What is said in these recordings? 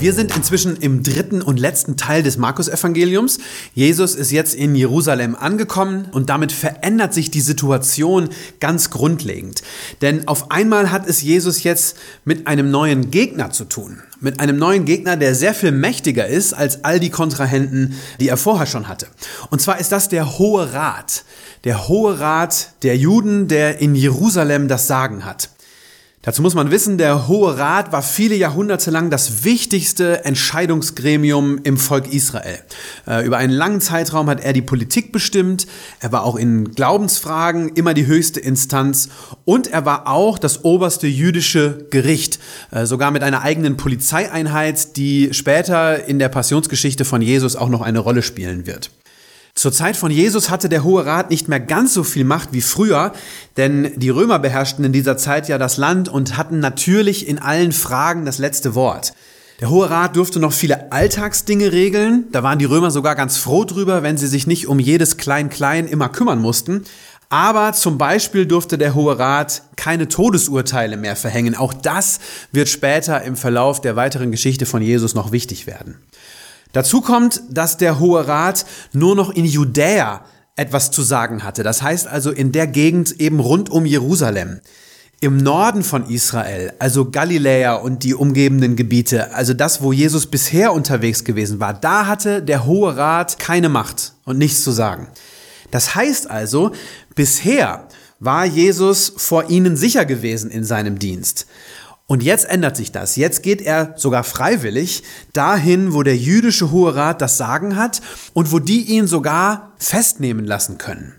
Wir sind inzwischen im dritten und letzten Teil des Markus-Evangeliums. Jesus ist jetzt in Jerusalem angekommen und damit verändert sich die Situation ganz grundlegend. Denn auf einmal hat es Jesus jetzt mit einem neuen Gegner zu tun. Mit einem neuen Gegner, der sehr viel mächtiger ist als all die Kontrahenten, die er vorher schon hatte. Und zwar ist das der Hohe Rat. Der Hohe Rat der Juden, der in Jerusalem das Sagen hat. Dazu muss man wissen, der Hohe Rat war viele Jahrhunderte lang das wichtigste Entscheidungsgremium im Volk Israel. Äh, über einen langen Zeitraum hat er die Politik bestimmt, er war auch in Glaubensfragen immer die höchste Instanz und er war auch das oberste jüdische Gericht, äh, sogar mit einer eigenen Polizeieinheit, die später in der Passionsgeschichte von Jesus auch noch eine Rolle spielen wird. Zur Zeit von Jesus hatte der Hohe Rat nicht mehr ganz so viel Macht wie früher, denn die Römer beherrschten in dieser Zeit ja das Land und hatten natürlich in allen Fragen das letzte Wort. Der Hohe Rat durfte noch viele Alltagsdinge regeln, da waren die Römer sogar ganz froh drüber, wenn sie sich nicht um jedes Klein-Klein immer kümmern mussten. Aber zum Beispiel durfte der Hohe Rat keine Todesurteile mehr verhängen. Auch das wird später im Verlauf der weiteren Geschichte von Jesus noch wichtig werden. Dazu kommt, dass der Hohe Rat nur noch in Judäa etwas zu sagen hatte. Das heißt also in der Gegend eben rund um Jerusalem. Im Norden von Israel, also Galiläa und die umgebenden Gebiete, also das, wo Jesus bisher unterwegs gewesen war, da hatte der Hohe Rat keine Macht und nichts zu sagen. Das heißt also, bisher war Jesus vor ihnen sicher gewesen in seinem Dienst. Und jetzt ändert sich das. Jetzt geht er sogar freiwillig dahin, wo der jüdische Hohe Rat das Sagen hat und wo die ihn sogar festnehmen lassen können.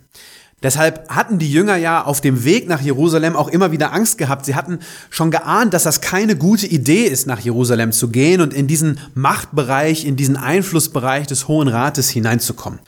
Deshalb hatten die Jünger ja auf dem Weg nach Jerusalem auch immer wieder Angst gehabt. Sie hatten schon geahnt, dass das keine gute Idee ist, nach Jerusalem zu gehen und in diesen Machtbereich, in diesen Einflussbereich des Hohen Rates hineinzukommen.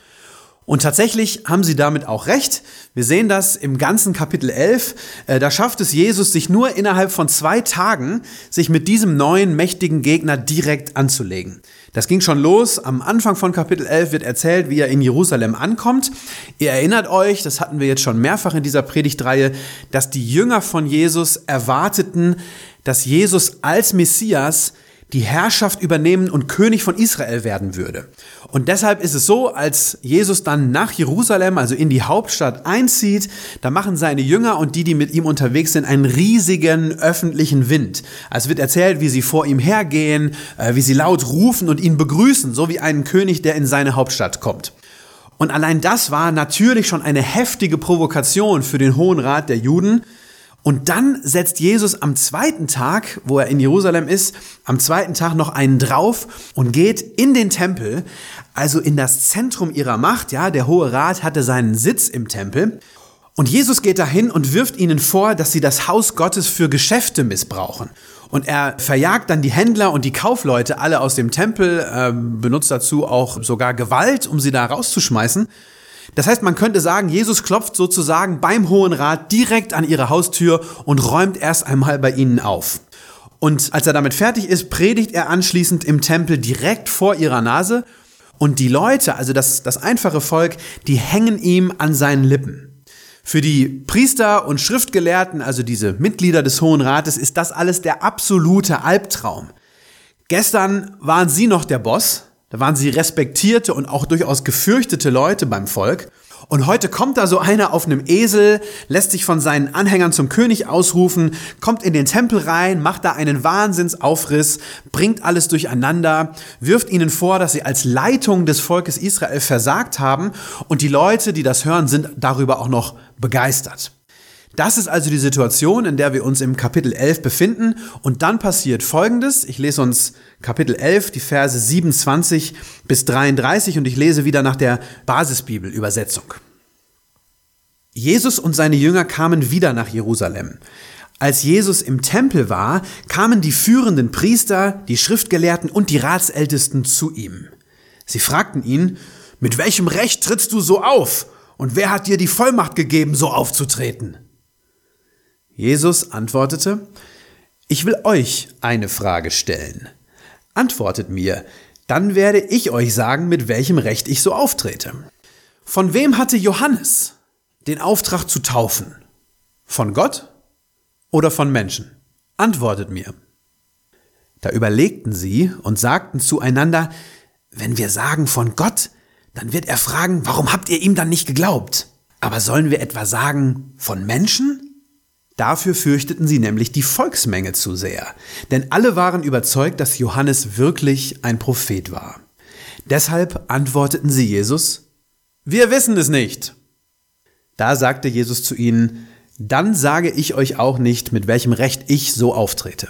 Und tatsächlich haben sie damit auch recht. Wir sehen das im ganzen Kapitel 11. Äh, da schafft es Jesus, sich nur innerhalb von zwei Tagen, sich mit diesem neuen mächtigen Gegner direkt anzulegen. Das ging schon los. Am Anfang von Kapitel 11 wird erzählt, wie er in Jerusalem ankommt. Ihr erinnert euch, das hatten wir jetzt schon mehrfach in dieser Predigtreihe, dass die Jünger von Jesus erwarteten, dass Jesus als Messias die Herrschaft übernehmen und König von Israel werden würde. Und deshalb ist es so, als Jesus dann nach Jerusalem, also in die Hauptstadt einzieht, da machen seine Jünger und die, die mit ihm unterwegs sind, einen riesigen öffentlichen Wind. Es wird erzählt, wie sie vor ihm hergehen, äh, wie sie laut rufen und ihn begrüßen, so wie einen König, der in seine Hauptstadt kommt. Und allein das war natürlich schon eine heftige Provokation für den Hohen Rat der Juden, und dann setzt Jesus am zweiten Tag, wo er in Jerusalem ist, am zweiten Tag noch einen drauf und geht in den Tempel, also in das Zentrum ihrer Macht. Ja, der Hohe Rat hatte seinen Sitz im Tempel. Und Jesus geht dahin und wirft ihnen vor, dass sie das Haus Gottes für Geschäfte missbrauchen. Und er verjagt dann die Händler und die Kaufleute alle aus dem Tempel, äh, benutzt dazu auch sogar Gewalt, um sie da rauszuschmeißen. Das heißt, man könnte sagen, Jesus klopft sozusagen beim Hohen Rat direkt an ihre Haustür und räumt erst einmal bei ihnen auf. Und als er damit fertig ist, predigt er anschließend im Tempel direkt vor ihrer Nase. Und die Leute, also das, das einfache Volk, die hängen ihm an seinen Lippen. Für die Priester und Schriftgelehrten, also diese Mitglieder des Hohen Rates, ist das alles der absolute Albtraum. Gestern waren sie noch der Boss, da waren sie respektierte und auch durchaus gefürchtete Leute beim Volk. Und heute kommt da so einer auf einem Esel, lässt sich von seinen Anhängern zum König ausrufen, kommt in den Tempel rein, macht da einen Wahnsinnsaufriss, bringt alles durcheinander, wirft ihnen vor, dass sie als Leitung des Volkes Israel versagt haben und die Leute, die das hören, sind darüber auch noch begeistert. Das ist also die Situation, in der wir uns im Kapitel 11 befinden. Und dann passiert Folgendes. Ich lese uns Kapitel 11, die Verse 27 bis 33 und ich lese wieder nach der Basisbibel-Übersetzung. Jesus und seine Jünger kamen wieder nach Jerusalem. Als Jesus im Tempel war, kamen die führenden Priester, die Schriftgelehrten und die Ratsältesten zu ihm. Sie fragten ihn, mit welchem Recht trittst du so auf? Und wer hat dir die Vollmacht gegeben, so aufzutreten? Jesus antwortete, ich will euch eine Frage stellen. Antwortet mir, dann werde ich euch sagen, mit welchem Recht ich so auftrete. Von wem hatte Johannes den Auftrag zu taufen? Von Gott oder von Menschen? Antwortet mir. Da überlegten sie und sagten zueinander, wenn wir sagen von Gott, dann wird er fragen, warum habt ihr ihm dann nicht geglaubt? Aber sollen wir etwa sagen von Menschen? Dafür fürchteten sie nämlich die Volksmenge zu sehr, denn alle waren überzeugt, dass Johannes wirklich ein Prophet war. Deshalb antworteten sie Jesus, wir wissen es nicht. Da sagte Jesus zu ihnen, dann sage ich euch auch nicht, mit welchem Recht ich so auftrete.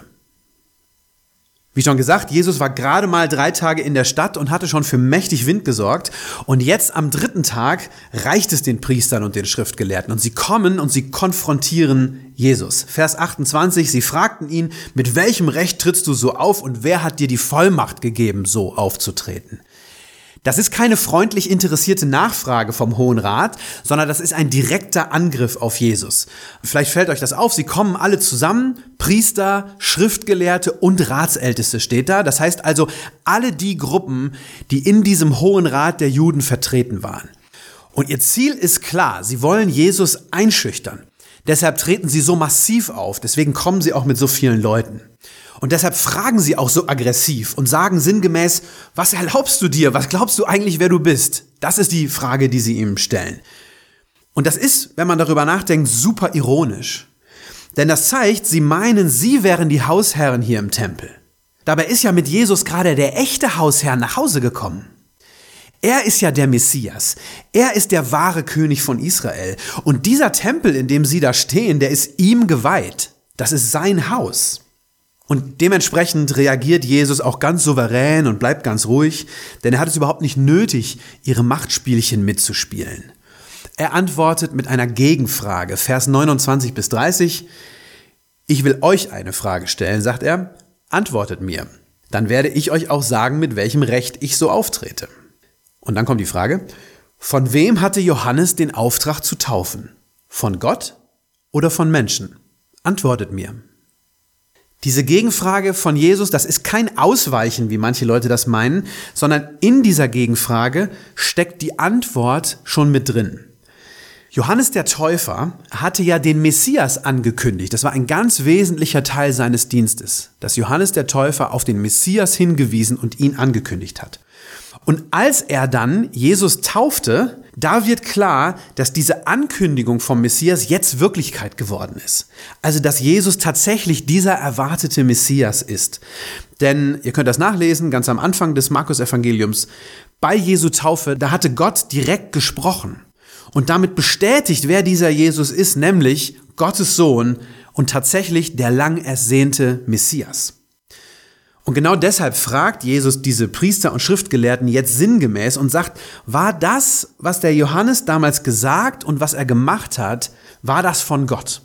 Wie schon gesagt, Jesus war gerade mal drei Tage in der Stadt und hatte schon für mächtig Wind gesorgt. Und jetzt am dritten Tag reicht es den Priestern und den Schriftgelehrten. Und sie kommen und sie konfrontieren Jesus. Vers 28, sie fragten ihn, mit welchem Recht trittst du so auf und wer hat dir die Vollmacht gegeben, so aufzutreten? Das ist keine freundlich interessierte Nachfrage vom Hohen Rat, sondern das ist ein direkter Angriff auf Jesus. Vielleicht fällt euch das auf, sie kommen alle zusammen, Priester, Schriftgelehrte und Ratsälteste steht da. Das heißt also alle die Gruppen, die in diesem Hohen Rat der Juden vertreten waren. Und ihr Ziel ist klar, sie wollen Jesus einschüchtern. Deshalb treten sie so massiv auf, deswegen kommen sie auch mit so vielen Leuten. Und deshalb fragen sie auch so aggressiv und sagen sinngemäß, was erlaubst du dir? Was glaubst du eigentlich, wer du bist? Das ist die Frage, die sie ihm stellen. Und das ist, wenn man darüber nachdenkt, super ironisch. Denn das zeigt, sie meinen, sie wären die Hausherren hier im Tempel. Dabei ist ja mit Jesus gerade der echte Hausherr nach Hause gekommen. Er ist ja der Messias. Er ist der wahre König von Israel. Und dieser Tempel, in dem sie da stehen, der ist ihm geweiht. Das ist sein Haus. Und dementsprechend reagiert Jesus auch ganz souverän und bleibt ganz ruhig, denn er hat es überhaupt nicht nötig, ihre Machtspielchen mitzuspielen. Er antwortet mit einer Gegenfrage, Vers 29 bis 30. Ich will euch eine Frage stellen, sagt er, antwortet mir. Dann werde ich euch auch sagen, mit welchem Recht ich so auftrete. Und dann kommt die Frage, von wem hatte Johannes den Auftrag zu taufen? Von Gott oder von Menschen? Antwortet mir. Diese Gegenfrage von Jesus, das ist kein Ausweichen, wie manche Leute das meinen, sondern in dieser Gegenfrage steckt die Antwort schon mit drin. Johannes der Täufer hatte ja den Messias angekündigt. Das war ein ganz wesentlicher Teil seines Dienstes, dass Johannes der Täufer auf den Messias hingewiesen und ihn angekündigt hat. Und als er dann Jesus taufte, da wird klar, dass diese Ankündigung vom Messias jetzt Wirklichkeit geworden ist. Also, dass Jesus tatsächlich dieser erwartete Messias ist. Denn ihr könnt das nachlesen, ganz am Anfang des Markus-Evangeliums. Bei Jesu Taufe, da hatte Gott direkt gesprochen und damit bestätigt, wer dieser Jesus ist, nämlich Gottes Sohn und tatsächlich der lang ersehnte Messias. Und genau deshalb fragt Jesus diese Priester und Schriftgelehrten jetzt sinngemäß und sagt, war das, was der Johannes damals gesagt und was er gemacht hat, war das von Gott?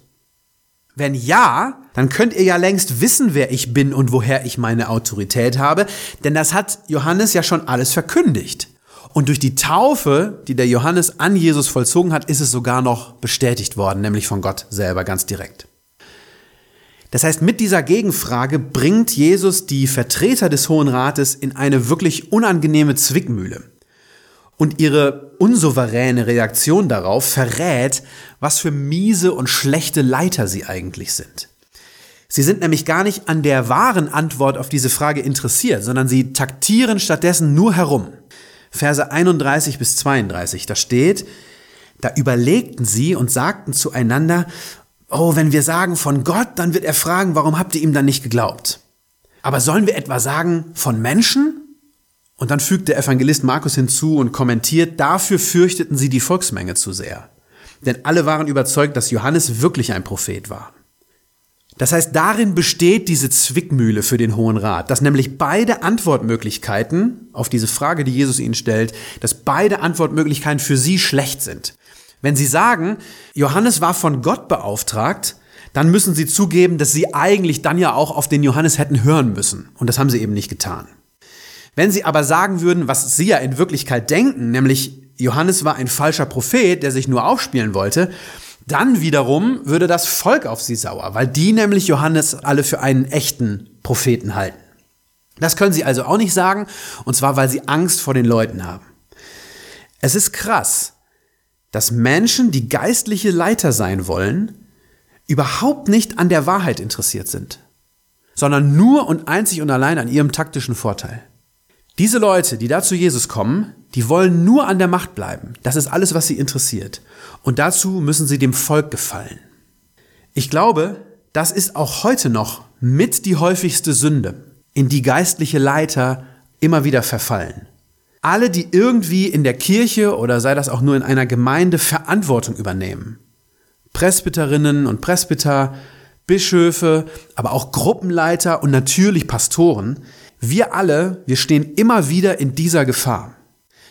Wenn ja, dann könnt ihr ja längst wissen, wer ich bin und woher ich meine Autorität habe, denn das hat Johannes ja schon alles verkündigt. Und durch die Taufe, die der Johannes an Jesus vollzogen hat, ist es sogar noch bestätigt worden, nämlich von Gott selber ganz direkt. Das heißt, mit dieser Gegenfrage bringt Jesus die Vertreter des Hohen Rates in eine wirklich unangenehme Zwickmühle. Und ihre unsouveräne Reaktion darauf verrät, was für miese und schlechte Leiter sie eigentlich sind. Sie sind nämlich gar nicht an der wahren Antwort auf diese Frage interessiert, sondern sie taktieren stattdessen nur herum. Verse 31 bis 32, da steht, da überlegten sie und sagten zueinander, Oh, wenn wir sagen von Gott, dann wird er fragen, warum habt ihr ihm dann nicht geglaubt? Aber sollen wir etwa sagen von Menschen? Und dann fügt der Evangelist Markus hinzu und kommentiert, dafür fürchteten sie die Volksmenge zu sehr. Denn alle waren überzeugt, dass Johannes wirklich ein Prophet war. Das heißt, darin besteht diese Zwickmühle für den Hohen Rat, dass nämlich beide Antwortmöglichkeiten auf diese Frage, die Jesus ihnen stellt, dass beide Antwortmöglichkeiten für sie schlecht sind. Wenn Sie sagen, Johannes war von Gott beauftragt, dann müssen sie zugeben, dass sie eigentlich dann ja auch auf den Johannes hätten hören müssen. Und das haben sie eben nicht getan. Wenn sie aber sagen würden, was sie ja in Wirklichkeit denken, nämlich Johannes war ein falscher Prophet, der sich nur aufspielen wollte, dann wiederum würde das Volk auf sie sauer, weil die nämlich Johannes alle für einen echten Propheten halten. Das können sie also auch nicht sagen, und zwar weil sie Angst vor den Leuten haben. Es ist krass, dass Menschen, die geistliche Leiter sein wollen, überhaupt nicht an der Wahrheit interessiert sind, sondern nur und einzig und allein an ihrem taktischen Vorteil. Diese Leute, die da zu Jesus kommen, die wollen nur an der Macht bleiben. Das ist alles, was sie interessiert. Und dazu müssen sie dem Volk gefallen. Ich glaube, das ist auch heute noch mit die häufigste Sünde, in die geistliche Leiter immer wieder verfallen. Alle, die irgendwie in der Kirche oder sei das auch nur in einer Gemeinde Verantwortung übernehmen. Presbyterinnen und Presbyter, Bischöfe, aber auch Gruppenleiter und natürlich Pastoren, wir alle, wir stehen immer wieder in dieser Gefahr,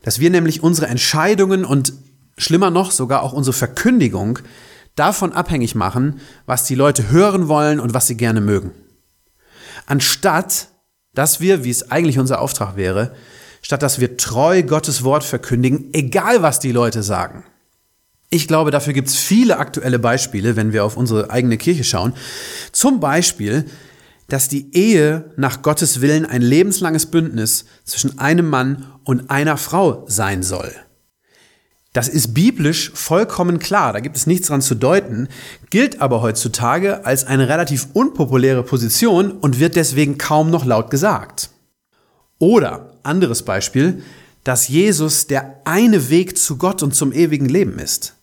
dass wir nämlich unsere Entscheidungen und schlimmer noch sogar auch unsere Verkündigung davon abhängig machen, was die Leute hören wollen und was sie gerne mögen. Anstatt, dass wir, wie es eigentlich unser Auftrag wäre, statt dass wir treu Gottes Wort verkündigen, egal was die Leute sagen. Ich glaube, dafür gibt es viele aktuelle Beispiele, wenn wir auf unsere eigene Kirche schauen. Zum Beispiel, dass die Ehe nach Gottes Willen ein lebenslanges Bündnis zwischen einem Mann und einer Frau sein soll. Das ist biblisch vollkommen klar, da gibt es nichts dran zu deuten, gilt aber heutzutage als eine relativ unpopuläre Position und wird deswegen kaum noch laut gesagt. Oder, anderes Beispiel, dass Jesus der eine Weg zu Gott und zum ewigen Leben ist.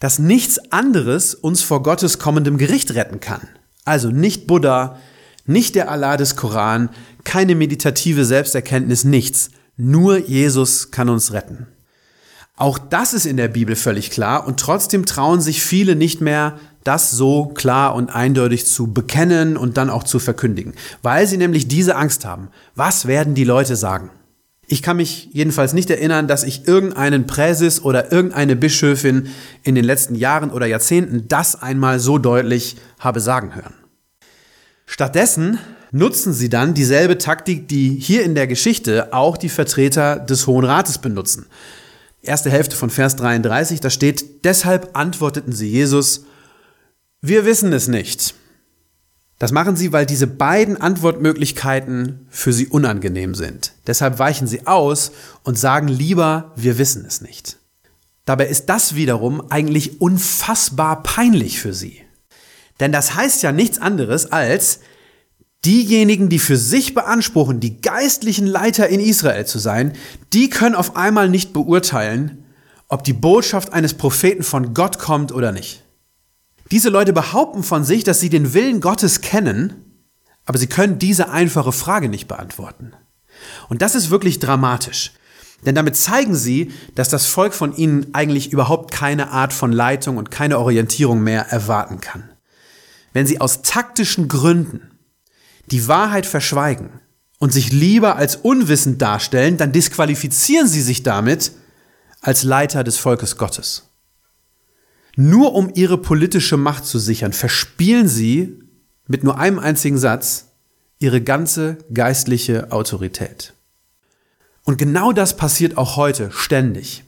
Dass nichts anderes uns vor Gottes kommendem Gericht retten kann. Also nicht Buddha, nicht der Allah des Koran, keine meditative Selbsterkenntnis, nichts. Nur Jesus kann uns retten. Auch das ist in der Bibel völlig klar und trotzdem trauen sich viele nicht mehr, das so klar und eindeutig zu bekennen und dann auch zu verkündigen, weil sie nämlich diese Angst haben. Was werden die Leute sagen? Ich kann mich jedenfalls nicht erinnern, dass ich irgendeinen Präsis oder irgendeine Bischöfin in den letzten Jahren oder Jahrzehnten das einmal so deutlich habe sagen hören. Stattdessen nutzen sie dann dieselbe Taktik, die hier in der Geschichte auch die Vertreter des Hohen Rates benutzen. Erste Hälfte von Vers 33, da steht, deshalb antworteten sie Jesus, wir wissen es nicht. Das machen sie, weil diese beiden Antwortmöglichkeiten für sie unangenehm sind. Deshalb weichen sie aus und sagen lieber, wir wissen es nicht. Dabei ist das wiederum eigentlich unfassbar peinlich für sie. Denn das heißt ja nichts anderes als, Diejenigen, die für sich beanspruchen, die geistlichen Leiter in Israel zu sein, die können auf einmal nicht beurteilen, ob die Botschaft eines Propheten von Gott kommt oder nicht. Diese Leute behaupten von sich, dass sie den Willen Gottes kennen, aber sie können diese einfache Frage nicht beantworten. Und das ist wirklich dramatisch. Denn damit zeigen sie, dass das Volk von ihnen eigentlich überhaupt keine Art von Leitung und keine Orientierung mehr erwarten kann. Wenn sie aus taktischen Gründen die Wahrheit verschweigen und sich lieber als unwissend darstellen, dann disqualifizieren sie sich damit als Leiter des Volkes Gottes. Nur um ihre politische Macht zu sichern, verspielen sie mit nur einem einzigen Satz ihre ganze geistliche Autorität. Und genau das passiert auch heute ständig.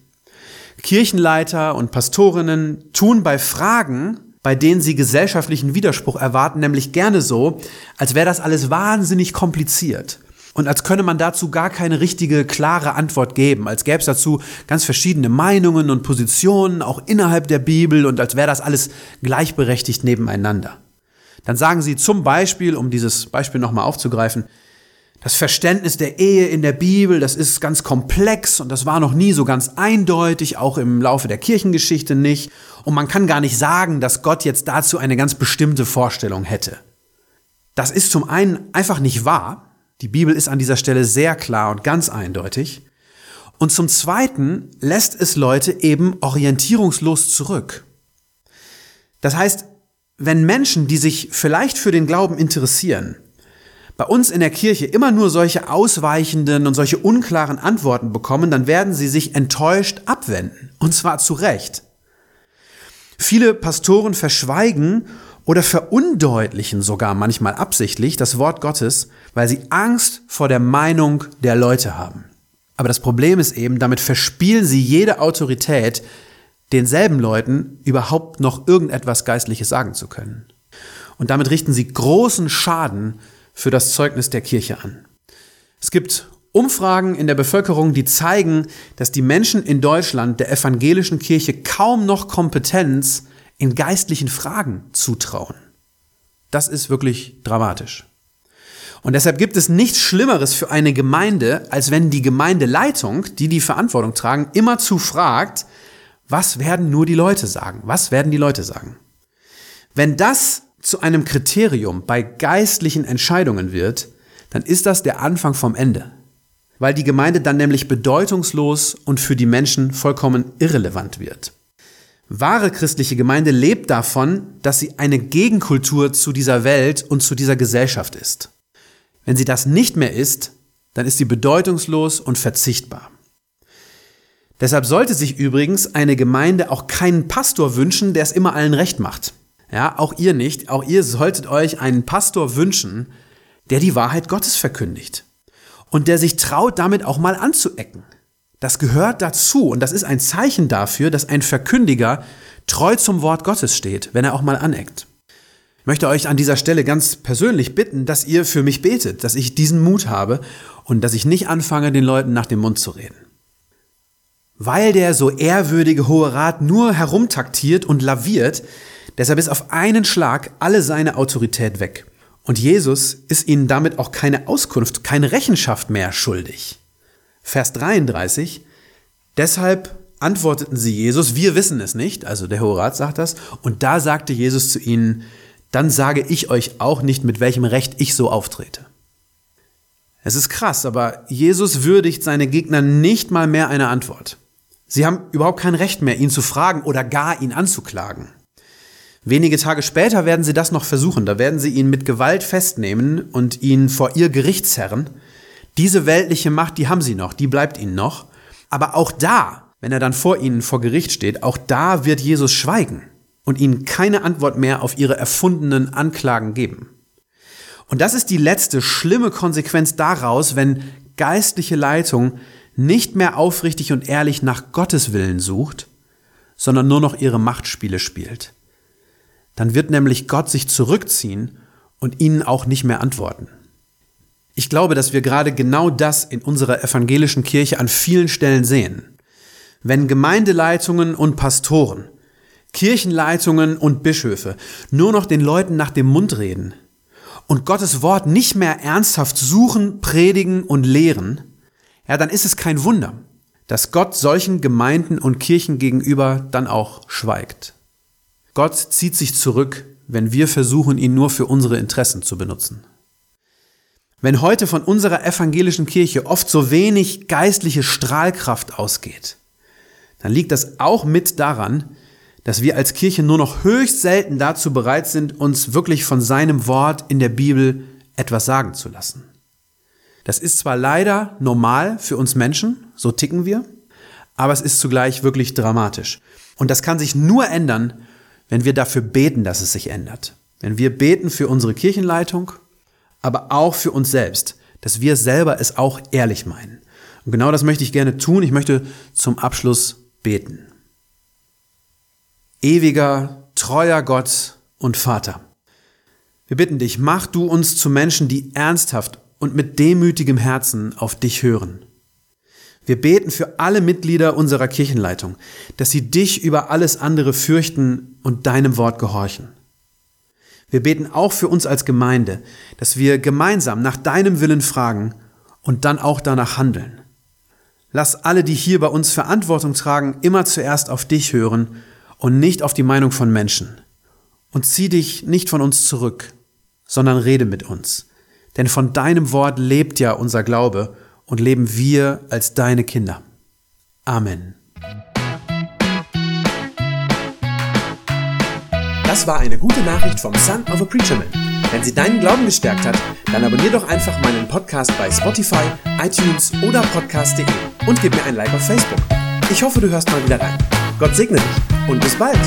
Kirchenleiter und Pastorinnen tun bei Fragen, bei denen sie gesellschaftlichen Widerspruch erwarten, nämlich gerne so, als wäre das alles wahnsinnig kompliziert. Und als könne man dazu gar keine richtige, klare Antwort geben, als gäbe es dazu ganz verschiedene Meinungen und Positionen, auch innerhalb der Bibel, und als wäre das alles gleichberechtigt nebeneinander. Dann sagen sie zum Beispiel, um dieses Beispiel nochmal aufzugreifen, das Verständnis der Ehe in der Bibel, das ist ganz komplex und das war noch nie so ganz eindeutig, auch im Laufe der Kirchengeschichte nicht. Und man kann gar nicht sagen, dass Gott jetzt dazu eine ganz bestimmte Vorstellung hätte. Das ist zum einen einfach nicht wahr. Die Bibel ist an dieser Stelle sehr klar und ganz eindeutig. Und zum Zweiten lässt es Leute eben orientierungslos zurück. Das heißt, wenn Menschen, die sich vielleicht für den Glauben interessieren, bei uns in der Kirche immer nur solche ausweichenden und solche unklaren Antworten bekommen, dann werden sie sich enttäuscht abwenden. Und zwar zu Recht. Viele Pastoren verschweigen oder verundeutlichen sogar manchmal absichtlich das Wort Gottes, weil sie Angst vor der Meinung der Leute haben. Aber das Problem ist eben, damit verspielen sie jede Autorität, denselben Leuten überhaupt noch irgendetwas Geistliches sagen zu können. Und damit richten sie großen Schaden für das Zeugnis der Kirche an. Es gibt Umfragen in der Bevölkerung, die zeigen, dass die Menschen in Deutschland der evangelischen Kirche kaum noch Kompetenz in geistlichen Fragen zutrauen. Das ist wirklich dramatisch. Und deshalb gibt es nichts Schlimmeres für eine Gemeinde, als wenn die Gemeindeleitung, die die Verantwortung tragen, immer zu fragt, was werden nur die Leute sagen? Was werden die Leute sagen? Wenn das zu einem Kriterium bei geistlichen Entscheidungen wird, dann ist das der Anfang vom Ende. Weil die Gemeinde dann nämlich bedeutungslos und für die Menschen vollkommen irrelevant wird. Wahre christliche Gemeinde lebt davon, dass sie eine Gegenkultur zu dieser Welt und zu dieser Gesellschaft ist. Wenn sie das nicht mehr ist, dann ist sie bedeutungslos und verzichtbar. Deshalb sollte sich übrigens eine Gemeinde auch keinen Pastor wünschen, der es immer allen recht macht. Ja, auch ihr nicht. Auch ihr solltet euch einen Pastor wünschen, der die Wahrheit Gottes verkündigt. Und der sich traut, damit auch mal anzuecken. Das gehört dazu und das ist ein Zeichen dafür, dass ein Verkündiger treu zum Wort Gottes steht, wenn er auch mal aneckt. Ich möchte euch an dieser Stelle ganz persönlich bitten, dass ihr für mich betet, dass ich diesen Mut habe und dass ich nicht anfange, den Leuten nach dem Mund zu reden. Weil der so ehrwürdige Hohe Rat nur herumtaktiert und laviert, deshalb ist auf einen Schlag alle seine Autorität weg. Und Jesus ist ihnen damit auch keine Auskunft, keine Rechenschaft mehr schuldig. Vers 33, deshalb antworteten sie Jesus, wir wissen es nicht, also der Hohe Rat sagt das, und da sagte Jesus zu ihnen, dann sage ich euch auch nicht, mit welchem Recht ich so auftrete. Es ist krass, aber Jesus würdigt seine Gegner nicht mal mehr eine Antwort. Sie haben überhaupt kein Recht mehr, ihn zu fragen oder gar ihn anzuklagen. Wenige Tage später werden sie das noch versuchen. Da werden sie ihn mit Gewalt festnehmen und ihn vor ihr Gericht zerren. Diese weltliche Macht, die haben sie noch, die bleibt ihnen noch. Aber auch da, wenn er dann vor ihnen vor Gericht steht, auch da wird Jesus schweigen und ihnen keine Antwort mehr auf ihre erfundenen Anklagen geben. Und das ist die letzte schlimme Konsequenz daraus, wenn geistliche Leitung nicht mehr aufrichtig und ehrlich nach Gottes Willen sucht, sondern nur noch ihre Machtspiele spielt. Dann wird nämlich Gott sich zurückziehen und ihnen auch nicht mehr antworten. Ich glaube, dass wir gerade genau das in unserer evangelischen Kirche an vielen Stellen sehen. Wenn Gemeindeleitungen und Pastoren Kirchenleitungen und Bischöfe nur noch den Leuten nach dem Mund reden und Gottes Wort nicht mehr ernsthaft suchen, predigen und lehren, ja, dann ist es kein Wunder, dass Gott solchen Gemeinden und Kirchen gegenüber dann auch schweigt. Gott zieht sich zurück, wenn wir versuchen, ihn nur für unsere Interessen zu benutzen. Wenn heute von unserer evangelischen Kirche oft so wenig geistliche Strahlkraft ausgeht, dann liegt das auch mit daran, dass wir als Kirche nur noch höchst selten dazu bereit sind, uns wirklich von seinem Wort in der Bibel etwas sagen zu lassen. Das ist zwar leider normal für uns Menschen, so ticken wir, aber es ist zugleich wirklich dramatisch. Und das kann sich nur ändern, wenn wir dafür beten, dass es sich ändert. Wenn wir beten für unsere Kirchenleitung, aber auch für uns selbst, dass wir selber es auch ehrlich meinen. Und genau das möchte ich gerne tun. Ich möchte zum Abschluss beten ewiger, treuer Gott und Vater. Wir bitten dich, mach du uns zu Menschen, die ernsthaft und mit demütigem Herzen auf dich hören. Wir beten für alle Mitglieder unserer Kirchenleitung, dass sie dich über alles andere fürchten und deinem Wort gehorchen. Wir beten auch für uns als Gemeinde, dass wir gemeinsam nach deinem Willen fragen und dann auch danach handeln. Lass alle, die hier bei uns Verantwortung tragen, immer zuerst auf dich hören und nicht auf die Meinung von Menschen. Und zieh dich nicht von uns zurück, sondern rede mit uns. Denn von deinem Wort lebt ja unser Glaube und leben wir als deine Kinder. Amen. Das war eine gute Nachricht vom Son of a Preacher Man. Wenn sie deinen Glauben gestärkt hat, dann abonnier doch einfach meinen Podcast bei Spotify, iTunes oder podcast.de und gib mir ein Like auf Facebook. Ich hoffe, du hörst mal wieder rein. Gott segne dich und bis bald.